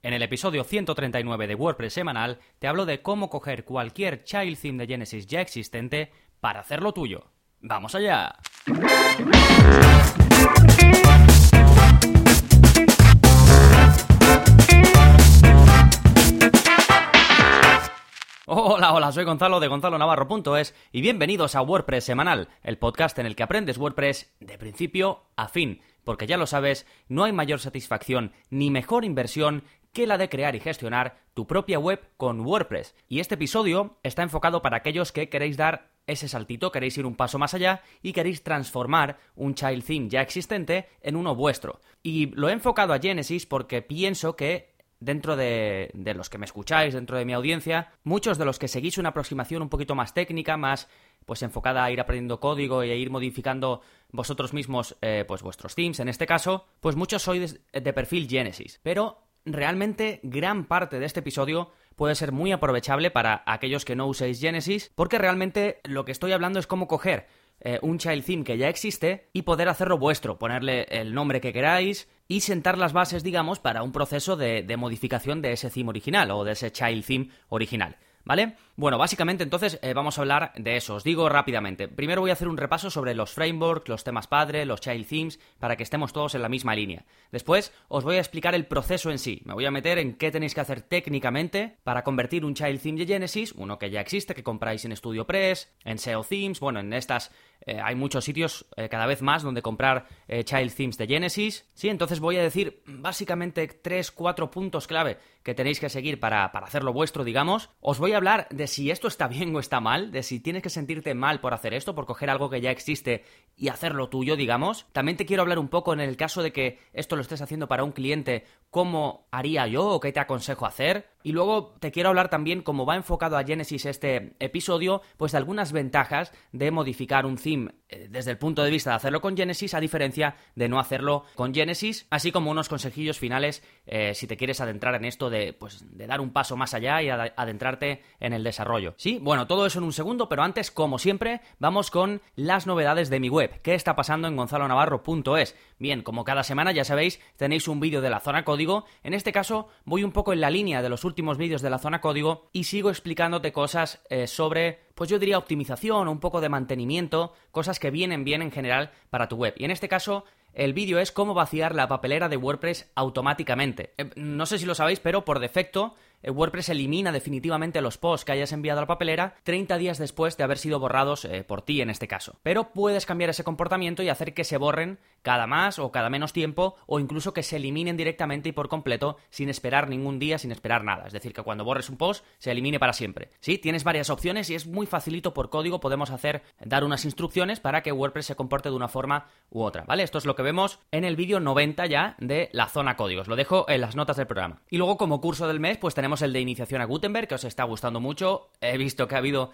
En el episodio 139 de WordPress semanal te hablo de cómo coger cualquier child theme de Genesis ya existente para hacerlo tuyo. ¡Vamos allá! Hola, hola, soy Gonzalo de gonzalonavarro.es y bienvenidos a WordPress Semanal, el podcast en el que aprendes WordPress de principio a fin, porque ya lo sabes, no hay mayor satisfacción ni mejor inversión que la de crear y gestionar tu propia web con WordPress. Y este episodio está enfocado para aquellos que queréis dar ese saltito, queréis ir un paso más allá y queréis transformar un child theme ya existente en uno vuestro. Y lo he enfocado a Genesis porque pienso que dentro de, los que me escucháis, dentro de mi audiencia, muchos de los que seguís una aproximación un poquito más técnica, más pues enfocada a ir aprendiendo código y a ir modificando vosotros mismos eh, pues vuestros themes en este caso, pues muchos sois de, de perfil Genesis. Pero realmente gran parte de este episodio puede ser muy aprovechable para aquellos que no uséis Genesis, porque realmente lo que estoy hablando es cómo coger eh, un child theme que ya existe y poder hacerlo vuestro, ponerle el nombre que queráis y sentar las bases, digamos, para un proceso de, de modificación de ese theme original o de ese child theme original. ¿Vale? Bueno, básicamente entonces eh, vamos a hablar de eso. Os digo rápidamente. Primero voy a hacer un repaso sobre los frameworks, los temas padre, los child themes, para que estemos todos en la misma línea. Después os voy a explicar el proceso en sí. Me voy a meter en qué tenéis que hacer técnicamente para convertir un child theme de Genesis, uno que ya existe, que compráis en StudioPress, en SEO Themes, bueno, en estas eh, hay muchos sitios eh, cada vez más donde comprar child themes de Genesis. Sí, entonces voy a decir básicamente 3, 4 puntos clave que tenéis que seguir para, para hacerlo vuestro, digamos. Os voy a hablar de si esto está bien o está mal, de si tienes que sentirte mal por hacer esto, por coger algo que ya existe y hacerlo tuyo, digamos. También te quiero hablar un poco en el caso de que esto lo estés haciendo para un cliente, cómo haría yo o qué te aconsejo hacer. Y luego te quiero hablar también, como va enfocado a Genesis este episodio, pues de algunas ventajas de modificar un theme eh, desde el punto de vista de hacerlo con Genesis, a diferencia de no hacerlo con Genesis, así como unos consejillos finales eh, si te quieres adentrar en esto de, pues, de dar un paso más allá y adentrarte en el desarrollo. Sí, bueno, todo eso en un segundo, pero antes, como siempre, vamos con las novedades de mi web. ¿Qué está pasando en gonzalonavarro.es? Bien, como cada semana ya sabéis, tenéis un vídeo de la zona código. En este caso, voy un poco en la línea de los últimos vídeos de la zona código y sigo explicándote cosas eh, sobre pues yo diría optimización un poco de mantenimiento, cosas que vienen bien en general para tu web. Y en este caso, el vídeo es cómo vaciar la papelera de WordPress automáticamente. Eh, no sé si lo sabéis, pero por defecto WordPress elimina definitivamente los posts que hayas enviado a la papelera 30 días después de haber sido borrados eh, por ti en este caso. Pero puedes cambiar ese comportamiento y hacer que se borren cada más o cada menos tiempo o incluso que se eliminen directamente y por completo sin esperar ningún día, sin esperar nada. Es decir, que cuando borres un post se elimine para siempre. Sí, tienes varias opciones y es muy facilito por código podemos hacer dar unas instrucciones para que WordPress se comporte de una forma u otra, ¿vale? Esto es lo que vemos en el vídeo 90 ya de la zona códigos. Lo dejo en las notas del programa. Y luego como curso del mes pues tenemos tenemos el de iniciación a Gutenberg, que os está gustando mucho. He visto que ha habido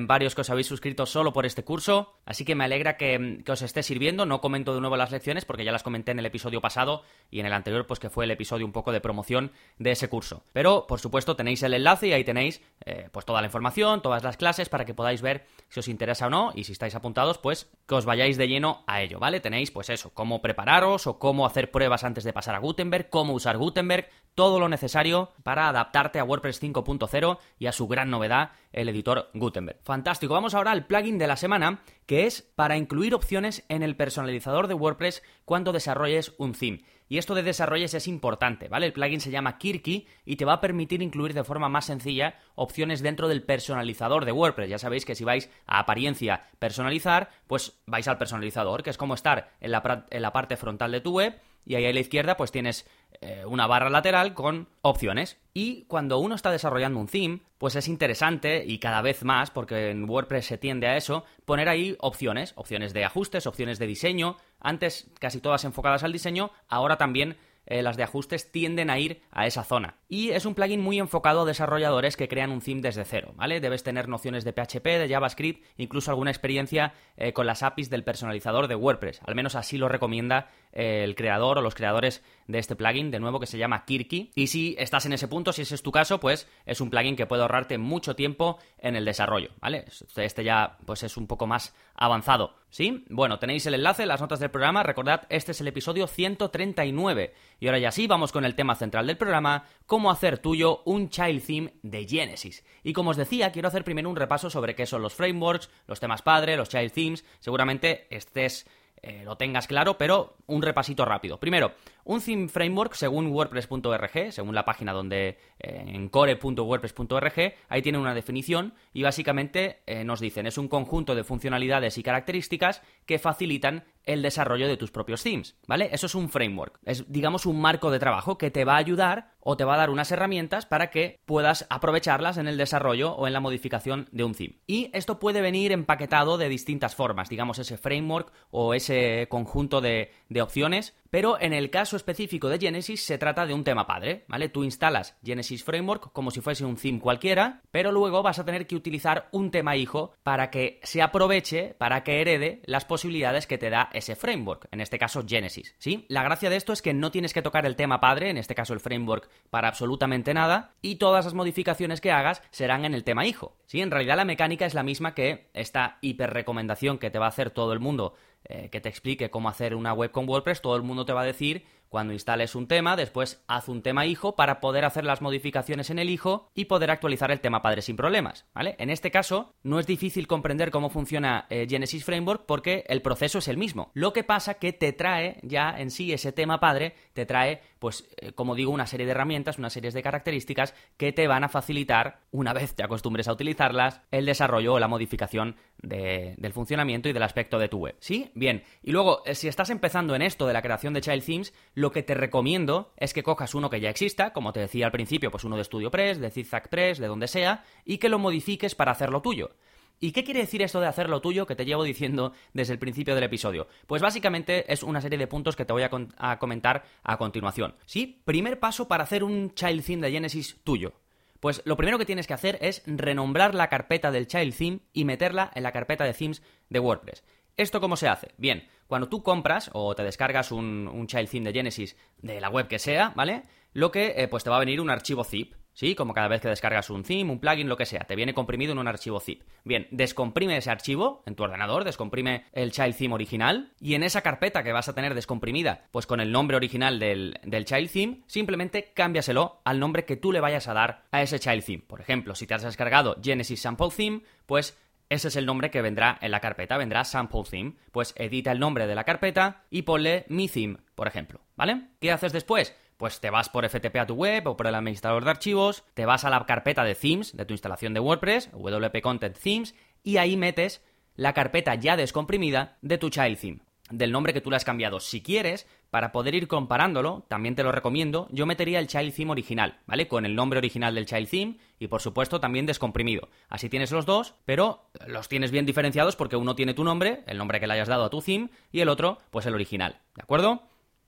varios que os habéis suscrito solo por este curso, así que me alegra que, os esté sirviendo. No comento de nuevo las lecciones porque ya las comenté en el episodio pasado y en el anterior, pues que fue el episodio un poco de promoción de ese curso. Pero, por supuesto, tenéis el enlace y ahí tenéis eh, pues toda la información, todas las clases para que podáis ver si os interesa o no y si estáis apuntados, pues que os vayáis de lleno a ello, ¿vale? Tenéis, pues eso, cómo prepararos o cómo hacer pruebas antes de pasar a Gutenberg, cómo usar Gutenberg, todo lo necesario para adaptarte a WordPress 5.0 y a su gran novedad, el editor Gutenberg. Fantástico, vamos ahora al plugin de la semana, que es para incluir opciones en el personalizador de WordPress cuando desarrolles un theme. Y esto de desarrolles es importante, ¿vale? El plugin se llama Kirky y te va a permitir incluir de forma más sencilla opciones dentro del personalizador de WordPress. Ya sabéis que si vais a apariencia personalizar, pues vais al personalizador, que es como estar en la, en la parte frontal de tu web y ahí a la izquierda pues tienes eh, una barra lateral con opciones. Y cuando uno está desarrollando un theme, pues es interesante y cada vez más, porque en WordPress se tiende a eso, poner ahí opciones, opciones de ajustes, opciones de diseño, antes casi todas enfocadas al diseño, ahora también eh, las de ajustes tienden a ir a esa zona. Y es un plugin muy enfocado a desarrolladores que crean un theme desde cero, ¿vale? Debes tener nociones de PHP, de JavaScript, incluso alguna experiencia eh, con las APIs del personalizador de WordPress. Al menos así lo recomienda el creador o los creadores de este plugin, de nuevo, que se llama Kirky. Y si estás en ese punto, si ese es tu caso, pues es un plugin que puede ahorrarte mucho tiempo en el desarrollo, ¿vale? Este ya, pues es un poco más avanzado, ¿sí? Bueno, tenéis el enlace en las notas del programa. Recordad, este es el episodio 139. Y ahora ya sí, vamos con el tema central del programa, cómo hacer tuyo un child theme de Genesis. Y como os decía, quiero hacer primero un repaso sobre qué son los frameworks, los temas padre, los child themes. Seguramente estés eh, lo tengas claro, pero un repasito rápido. Primero, un theme framework según WordPress.org, según la página donde eh, en core.wordpress.org, ahí tiene una definición y básicamente eh, nos dicen es un conjunto de funcionalidades y características que facilitan el desarrollo de tus propios themes, ¿vale? Eso es un framework, es digamos un marco de trabajo que te va a ayudar o te va a dar unas herramientas para que puedas aprovecharlas en el desarrollo o en la modificación de un theme. Y esto puede venir empaquetado de distintas formas, digamos ese framework o ese conjunto de, de opciones pero en el caso específico de Genesis se trata de un tema padre, ¿vale? Tú instalas Genesis Framework como si fuese un theme cualquiera, pero luego vas a tener que utilizar un tema hijo para que se aproveche, para que herede las posibilidades que te da ese framework, en este caso Genesis, ¿sí? La gracia de esto es que no tienes que tocar el tema padre, en este caso el framework, para absolutamente nada, y todas las modificaciones que hagas serán en el tema hijo, ¿sí? En realidad la mecánica es la misma que esta hiper recomendación que te va a hacer todo el mundo eh, que te explique cómo hacer una web con WordPress, todo el mundo te va a decir cuando instales un tema, después haz un tema hijo para poder hacer las modificaciones en el hijo y poder actualizar el tema padre sin problemas, ¿vale? En este caso, no es difícil comprender cómo funciona eh, Genesis Framework porque el proceso es el mismo. Lo que pasa que te trae ya en sí ese tema padre, te trae, pues, eh, como digo, una serie de herramientas, una serie de características que te van a facilitar, una vez te acostumbres a utilizarlas, el desarrollo o la modificación del funcionamiento y del aspecto de tu web. ¿Sí? Bien. Y luego, eh, si estás empezando en esto de la creación de Child Themes, lo que te recomiendo es que cojas uno que ya exista, como te decía al principio, pues uno de StudioPress, de Zigzag Press, de donde sea, y que lo modifiques para hacerlo tuyo. ¿Y qué quiere decir esto de hacerlo tuyo que te llevo diciendo desde el principio del episodio? Pues básicamente es una serie de puntos que te voy a, a comentar a continuación. ¿Sí? Primer paso para hacer un child theme de Genesis tuyo. Pues lo primero que tienes que hacer es renombrar la carpeta del child theme y meterla en la carpeta de themes de WordPress. ¿Esto cómo se hace? Bien, cuando tú compras o te descargas un, child theme de Genesis de la web que sea, ¿vale? Lo que eh, pues te va a venir un archivo zip, ¿sí? Como cada vez que descargas un theme, un plugin, lo que sea, te viene comprimido en un archivo zip. Bien, descomprime ese archivo en tu ordenador, descomprime el child theme original y en esa carpeta que vas a tener descomprimida, pues con el nombre original del, del child theme, simplemente cámbiaselo al nombre que tú le vayas a dar a ese child theme. Por ejemplo, si te has descargado Genesis Sample Theme, pues ese es el nombre que vendrá en la carpeta, vendrá sample theme. Pues edita el nombre de la carpeta y ponle mi theme, por ejemplo, ¿vale? ¿Qué haces después? Pues te vas por FTP a tu web o por el administrador de archivos, te vas a la carpeta de themes de tu instalación de WordPress, WP Content Themes, y ahí metes la carpeta ya descomprimida de tu child theme del nombre que tú le has cambiado. Si quieres, para poder ir comparándolo, también te lo recomiendo, yo metería el child theme original, ¿vale? Con el nombre original del child theme y por supuesto también descomprimido. Así tienes los dos, pero los tienes bien diferenciados porque uno tiene tu nombre, el nombre que le hayas dado a tu theme, y el otro, pues el original, ¿de acuerdo?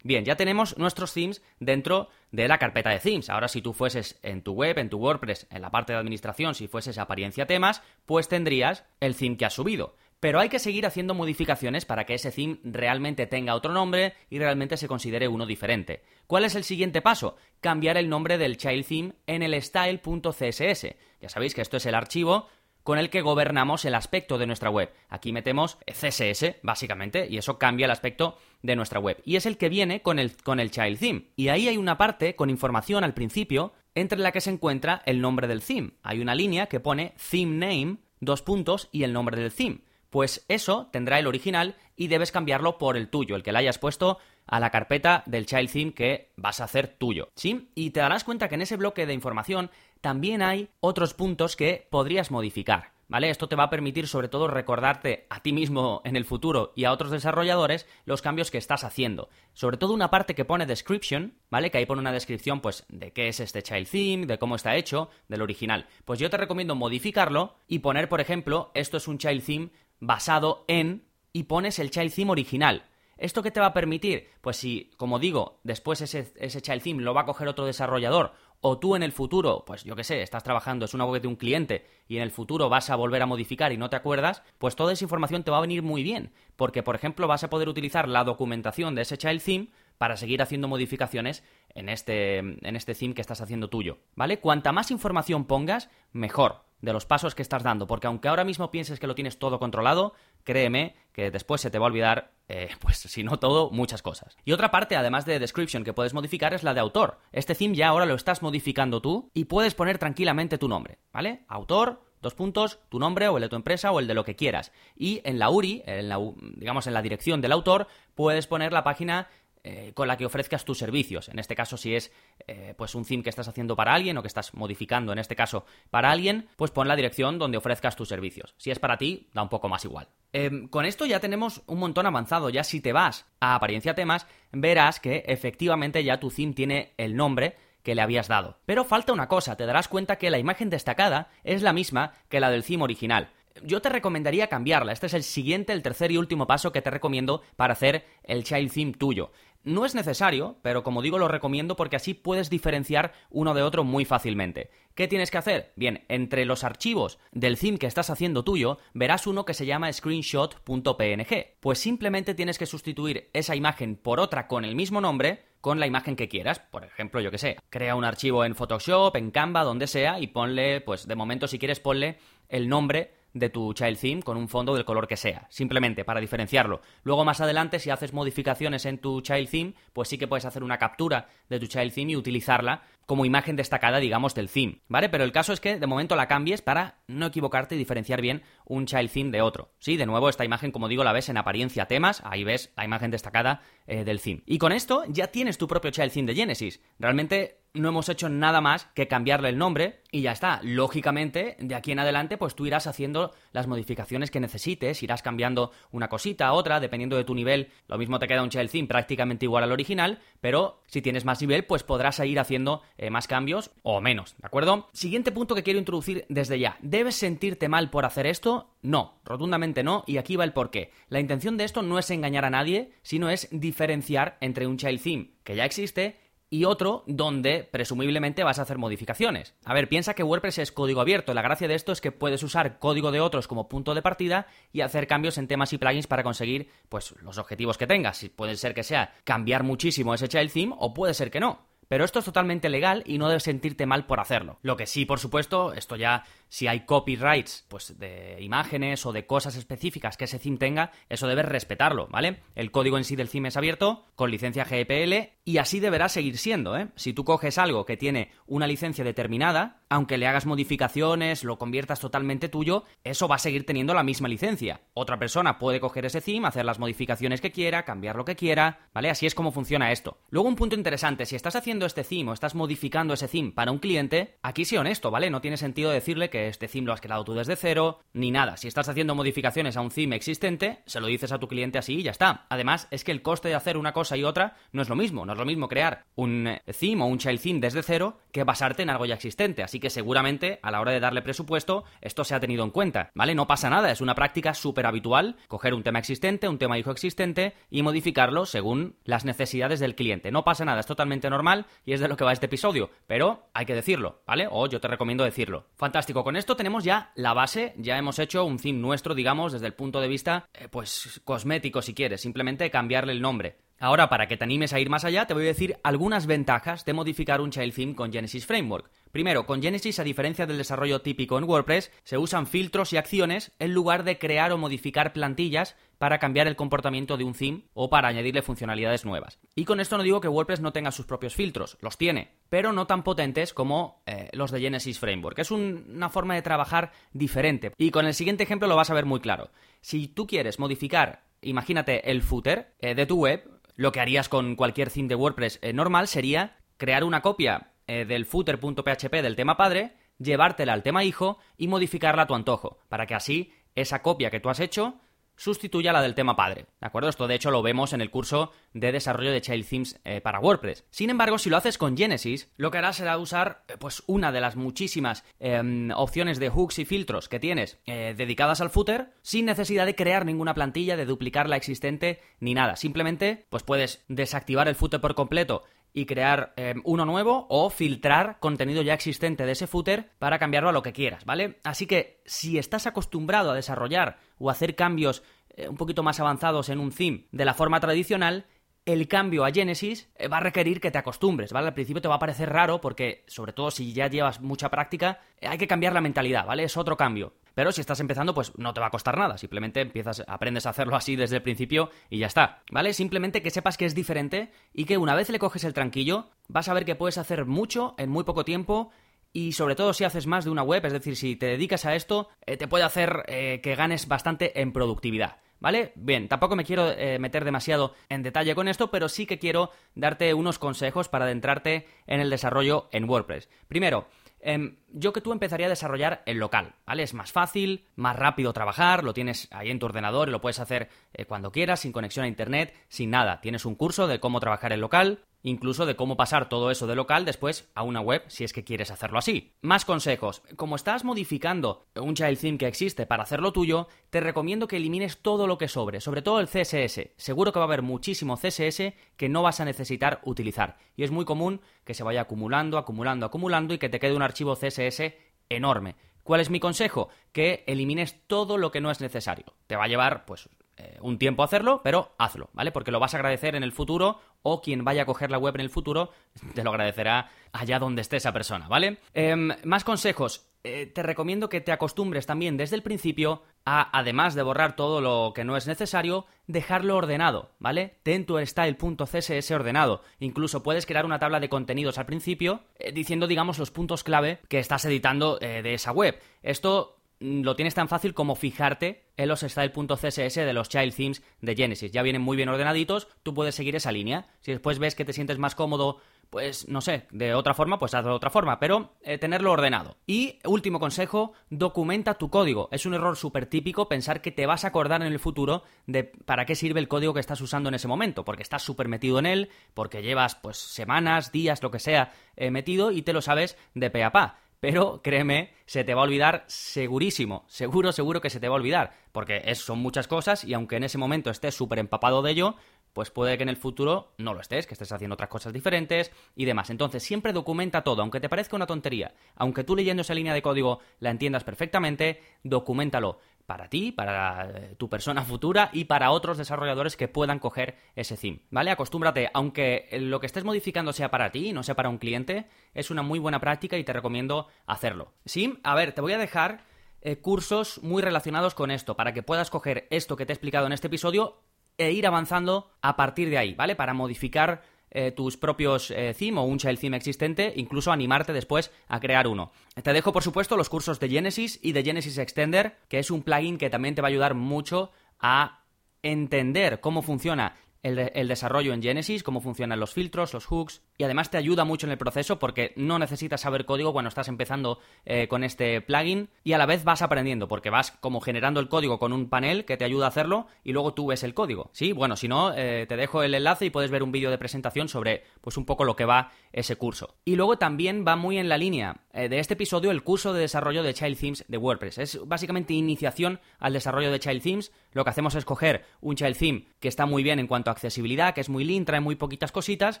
Bien, ya tenemos nuestros themes dentro de la carpeta de themes. Ahora, si tú fueses en tu web, en tu WordPress, en la parte de administración, si fueses apariencia temas, pues tendrías el theme que has subido pero hay que seguir haciendo modificaciones para que ese theme realmente tenga otro nombre y realmente se considere uno diferente. ¿Cuál es el siguiente paso? Cambiar el nombre del child theme en el style.css. Ya sabéis que esto es el archivo con el que gobernamos el aspecto de nuestra web. Aquí metemos CSS, básicamente, y eso cambia el aspecto de nuestra web. Y es el que viene con el, con el child theme. Y ahí hay una parte con información al principio entre la que se encuentra el nombre del theme. Hay una línea que pone theme name, dos puntos y el nombre del theme pues eso tendrá el original y debes cambiarlo por el tuyo, el que le hayas puesto a la carpeta del child theme que vas a hacer tuyo. ¿Sí? Y te darás cuenta que en ese bloque de información también hay otros puntos que podrías modificar. ¿Vale? Esto te va a permitir sobre todo recordarte a ti mismo en el futuro y a otros desarrolladores los cambios que estás haciendo. Sobre todo una parte que pone description, ¿vale? Que ahí pone una descripción pues de qué es este child theme, de cómo está hecho, del original. Pues yo te recomiendo modificarlo y poner, por ejemplo, esto es un child theme basado en y pones el child theme original. ¿Esto qué te va a permitir? Pues si, como digo, después ese, ese child theme lo va a coger otro desarrollador o tú en el futuro, pues yo qué sé, estás trabajando, es una web de un cliente y en el futuro vas a volver a modificar y no te acuerdas, pues toda esa información te va a venir muy bien, porque por ejemplo vas a poder utilizar la documentación de ese child theme para seguir haciendo modificaciones en este, en este theme que estás haciendo tuyo, ¿vale? Cuanta más información pongas, mejor de los pasos que estás dando, porque aunque ahora mismo pienses que lo tienes todo controlado, créeme que después se te va a olvidar, eh, pues si no todo, muchas cosas. Y otra parte, además de description que puedes modificar, es la de autor. Este theme ya ahora lo estás modificando tú y puedes poner tranquilamente tu nombre, ¿vale? Autor, dos puntos, tu nombre o el de tu empresa o el de lo que quieras. Y en la URI, en la, digamos en la dirección del autor, puedes poner la página eh, con la que ofrezcas tus servicios. En este caso, si es eh, pues un theme que estás haciendo para alguien o que estás modificando, en este caso, para alguien, pues pon la dirección donde ofrezcas tus servicios. Si es para ti, da un poco más igual. Em, con esto ya tenemos un montón avanzado. Ya si te vas a apariencia temas, verás que efectivamente ya tu theme tiene el nombre que le habías dado. Pero falta una cosa, te darás cuenta que la imagen destacada es la misma que la del theme original yo te recomendaría cambiarla. Este es el siguiente, el tercer y último paso que te recomiendo para hacer el child theme tuyo. No es necesario, pero como digo lo recomiendo porque así puedes diferenciar uno de otro muy fácilmente. ¿Qué tienes que hacer? Bien, entre los archivos del theme que estás haciendo tuyo, verás uno que se llama screenshot.png. Pues simplemente tienes que sustituir esa imagen por otra con el mismo nombre con la imagen que quieras. Por ejemplo, yo que sé, crea un archivo en Photoshop, en Canva, donde sea, y ponle, pues de momento si quieres ponle el nombre de tu child theme con un fondo del color que sea, simplemente para diferenciarlo. Luego más adelante, si haces modificaciones en tu child theme, pues sí que puedes hacer una captura de tu child theme y utilizarla como imagen destacada, digamos, del theme, ¿vale? Pero el caso es que de momento la cambies para no equivocarte y diferenciar bien un child theme de otro. Sí, de nuevo, esta imagen, como digo, la ves en apariencia temas, ahí ves la imagen destacada eh, del theme. Y con esto ya tienes tu propio child theme de Genesis. Realmente no hemos hecho nada más que cambiarle el nombre y ya está. Lógicamente, de aquí en adelante, pues tú irás haciendo las modificaciones que necesites, irás cambiando una cosita a otra, dependiendo de tu nivel. Lo mismo te queda un child theme prácticamente igual al original, pero si tienes más nivel, pues podrás ir haciendo eh, más cambios o menos, ¿de acuerdo? Siguiente punto que quiero introducir desde ya. ¿Debes sentirte mal por hacer esto? No, rotundamente no, y aquí va el porqué. La intención de esto no es engañar a nadie, sino es diferenciar entre un child theme que ya existe y otro donde presumiblemente vas a hacer modificaciones. A ver, piensa que WordPress es código abierto. La gracia de esto es que puedes usar código de otros como punto de partida y hacer cambios en temas y plugins para conseguir pues los objetivos que tengas. Puede ser que sea cambiar muchísimo ese child theme o puede ser que no. Pero esto es totalmente legal y no debes sentirte mal por hacerlo. Lo que sí, por supuesto, esto ya, si hay copyrights, pues de imágenes o de cosas específicas que ese theme tenga, eso debes respetarlo, ¿vale? El código en sí del theme es abierto, con licencia GPL, y así deberá seguir siendo, ¿eh? Si tú coges algo que tiene una licencia determinada, aunque le hagas modificaciones, lo conviertas totalmente tuyo, eso va a seguir teniendo la misma licencia. Otra persona puede coger ese theme, hacer las modificaciones que quiera, cambiar lo que quiera, ¿vale? Así es como funciona esto. Luego un punto interesante, si estás haciendo este theme o estás modificando ese theme para un cliente, aquí sí honesto, ¿vale? No tiene sentido decirle que este theme lo has creado tú desde cero, ni nada. Si estás haciendo modificaciones a un theme existente, se lo dices a tu cliente así y ya está. Además, es que el coste de hacer una cosa y otra no es lo mismo. No es lo mismo crear un eh, theme o un child theme desde cero que basarte en algo ya existente. Así que seguramente a la hora de darle presupuesto, esto se ha tenido en cuenta, ¿vale? No pasa nada, es una práctica súper habitual coger un tema existente, un tema hijo existente y modificarlo según las necesidades del cliente. No pasa nada, es totalmente normal y es de lo que va este episodio, pero hay que decirlo, ¿vale? O yo te recomiendo decirlo. Fantástico, con esto tenemos ya la base, ya hemos hecho un theme nuestro, digamos, desde el punto de vista, eh, pues, cosmético si quieres, simplemente cambiarle el nombre. Ahora, para que te animes a ir más allá, te voy a decir algunas ventajas de modificar un child theme con Genesis Framework. Primero, con Genesis, a diferencia del desarrollo típico en WordPress, se usan filtros y acciones en lugar de crear o modificar plantillas para cambiar el comportamiento de un theme o para añadirle funcionalidades nuevas. Y con esto no digo que WordPress no tenga sus propios filtros, los tiene, pero no tan potentes como eh, los de Genesis Framework. Es una forma de trabajar diferente. Y con el siguiente ejemplo lo vas a ver muy claro. Si tú quieres modificar, imagínate el footer eh, de tu web, lo que harías con cualquier theme de WordPress eh, normal sería crear una copia eh, del footer.php del tema padre, llevártela al tema hijo y modificarla a tu antojo, para que así esa copia que tú has hecho sustituya la del tema padre. ¿De acuerdo? Esto de hecho lo vemos en el curso de desarrollo de Child Themes eh, para WordPress. Sin embargo, si lo haces con Genesis, lo que harás será usar eh, pues una de las muchísimas em, opciones de hooks y filtros que tienes eh, dedicadas al footer sin necesidad de crear ninguna plantilla, de duplicar la existente ni nada. Simplemente pues puedes desactivar el footer por completo y crear em, uno nuevo o filtrar contenido ya existente de ese footer para cambiarlo a lo que quieras, ¿vale? Así que si estás acostumbrado a desarrollar o hacer cambios eh, un poquito más avanzados en un theme de la forma tradicional, el cambio a Genesis eh, va a requerir que te acostumbres, ¿vale? Al principio te va a parecer raro porque, sobre todo si ya llevas mucha práctica, eh, hay que cambiar la mentalidad, ¿vale? Es otro cambio. Pero si estás empezando, pues no te va a costar nada. Simplemente empiezas, aprendes a hacerlo así desde el principio y ya está. ¿Vale? Simplemente que sepas que es diferente y que una vez le coges el tranquillo, vas a ver que puedes hacer mucho en muy poco tiempo. Y sobre todo si haces más de una web, es decir, si te dedicas a esto, eh, te puede hacer eh, que ganes bastante en productividad. ¿Vale? Bien, tampoco me quiero eh, meter demasiado en detalle con esto, pero sí que quiero darte unos consejos para adentrarte en el desarrollo en WordPress. Primero, Em, yo que tú empezaría a desarrollar el local, ¿vale? Es más fácil, más rápido trabajar, lo tienes ahí en tu ordenador y lo puedes hacer eh, cuando quieras, sin conexión a internet, sin nada. Tienes un curso de cómo trabajar el local, incluso de cómo pasar todo eso de local después a una web si es que quieres hacerlo así. Más consejos. Como estás modificando un child theme que existe para hacerlo tuyo, te recomiendo que elimines todo lo que sobre, sobre todo el CSS. Seguro que va a haber muchísimo CSS que no vas a necesitar utilizar. Y es muy común que se vaya acumulando, acumulando, acumulando y que te quede un archivo CSS enorme. ¿Cuál es mi consejo? Que elimines todo lo que no es necesario. Te va a llevar, pues, eh, un tiempo hacerlo, pero hazlo, ¿vale? Porque lo vas a agradecer en el futuro o quien vaya a coger la web en el futuro te lo agradecerá allá donde esté esa persona, ¿vale? Em, más consejos. Eh, te recomiendo que te acostumbres también desde el principio a, además de borrar todo lo que no es necesario, dejarlo ordenado, ¿vale? Ten tu style.css ordenado. Incluso puedes crear una tabla de contenidos al principio eh, diciendo, digamos, los puntos clave que estás editando de esa web. Esto lo tienes tan fácil como fijarte en los style.css de los child themes de Genesis. Ya vienen muy bien ordenaditos, tú puedes seguir esa línea. Si después ves que te sientes más cómodo, pues no sé, de otra forma, pues hazlo de otra forma, pero eh, tenerlo ordenado. Y último consejo, documenta tu código. Es un error súper típico pensar que te vas a acordar en el futuro de para qué sirve el código que estás usando en ese momento, porque estás súper metido en él, porque llevas pues semanas, días, lo que sea, eh, metido y te lo sabes de pe a pa pero créeme, se te va a olvidar segurísimo, seguro, seguro que se te va a olvidar, porque son muchas cosas y aunque en ese momento estés súper empapado de ello, pues puede que en el futuro no lo estés, que estés haciendo otras cosas diferentes y demás. Entonces, siempre documenta todo, aunque te parezca una tontería, aunque tú leyendo esa línea de código la entiendas perfectamente, documentalo para ti, para eh, tu persona futura y para otros desarrolladores que puedan coger ese theme, ¿vale? Acostúmbrate, aunque lo que estés modificando sea para ti y no sea para un cliente, es una muy buena práctica y te recomiendo hacerlo. Sí, a ver, te voy a dejar eh, cursos muy relacionados con esto, para que puedas coger esto que te he explicado en este episodio e ir avanzando a partir de ahí, ¿vale? Para modificar eh, tus propios eh, theme o un child theme existente, incluso animarte después a crear uno. Te dejo, por supuesto, los cursos de Genesis y de Genesis Extender, que es un plugin que también te va a ayudar mucho a entender cómo funciona el, desarrollo en Genesis, cómo funcionan los filtros, los hooks, y además te ayuda mucho en el proceso porque no necesitas saber código cuando estás empezando eh, con este plugin y a la vez vas aprendiendo porque vas como generando el código con un panel que te ayuda a hacerlo y luego tú ves el código. Sí, bueno, si no, eh, te dejo el enlace y puedes ver un vídeo de presentación sobre pues un poco lo que va ese curso. Y luego también va muy en la línea eh, de este episodio el curso de desarrollo de Child Themes de WordPress. Es básicamente iniciación al desarrollo de Child Themes. Lo que hacemos es coger un Child Theme que está muy bien en cuanto a accesibilidad, que es muy lean, trae muy poquitas cositas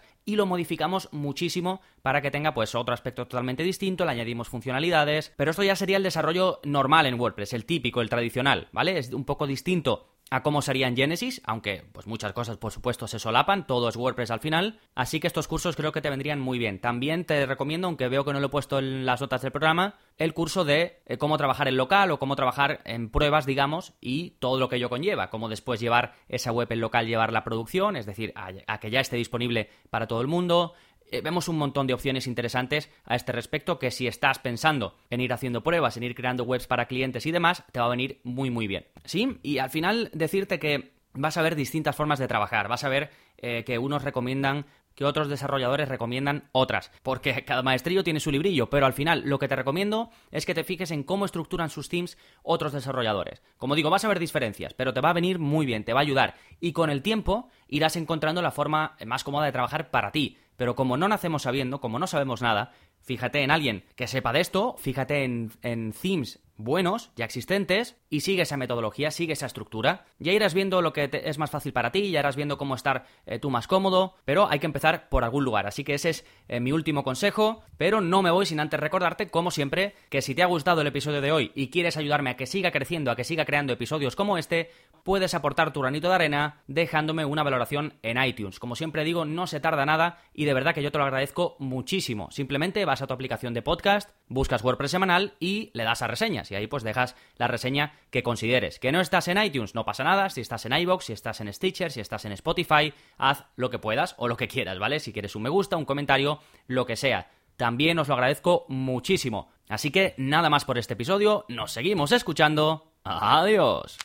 y lo modificamos muchísimo para que tenga pues otro aspecto totalmente distinto, le añadimos funcionalidades, pero esto ya sería el desarrollo normal en WordPress, el típico, el tradicional, ¿vale? Es un poco distinto a cómo sería en Genesis, aunque pues muchas cosas por supuesto se solapan, todo es WordPress al final, así que estos cursos creo que te vendrían muy bien. También te recomiendo, aunque veo que no lo he puesto en las notas del programa, el curso de eh, cómo trabajar en local o cómo trabajar en pruebas, digamos, y todo lo que ello conlleva, cómo después llevar esa web en local, llevar la producción, es decir, a que ya esté disponible para todo el mundo, vemos un montón de opciones interesantes a este respecto que si estás pensando en ir haciendo pruebas, en ir creando webs para clientes y demás, te va a venir muy muy bien. ¿Sí? Y al final decirte que vas a ver distintas formas de trabajar, vas a ver eh, que unos recomiendan que otros desarrolladores recomiendan otras, porque cada maestrillo tiene su librillo, pero al final lo que te recomiendo es que te fijes en cómo estructuran sus teams otros desarrolladores. Como digo, vas a ver diferencias, pero te va a venir muy bien, te va a ayudar y con el tiempo irás encontrando la forma más cómoda de trabajar para ti. Pero como no nacemos sabiendo, como no sabemos nada, fíjate en alguien que sepa de esto, fíjate en, en themes buenos, ya existentes, y sigue esa metodología, sigue esa estructura. Ya irás viendo lo que es más fácil para ti, ya irás viendo cómo estar eh, tú más cómodo, pero hay que empezar por algún lugar. Así que ese es eh, mi último consejo, pero no me voy sin antes recordarte, como siempre, que si te ha gustado el episodio de hoy y quieres ayudarme a que siga creciendo, a que siga creando episodios como este, puedes aportar tu granito de arena dejándome una valoración en iTunes. Como siempre digo, no se tarda nada y de verdad que yo te lo agradezco muchísimo. Simplemente vas a tu aplicación de podcast, buscas WordPress semanal y le das a reseñas y ahí pues dejas la reseña que consideres. Que no estás en iTunes, no pasa nada, si estás en iBox, si estás en Stitcher, si estás en Spotify, haz lo que puedas o lo que quieras, ¿vale? Si quieres un me gusta, un comentario, lo que sea. También os lo agradezco muchísimo. Así que nada más por este episodio, nos seguimos escuchando. Adiós.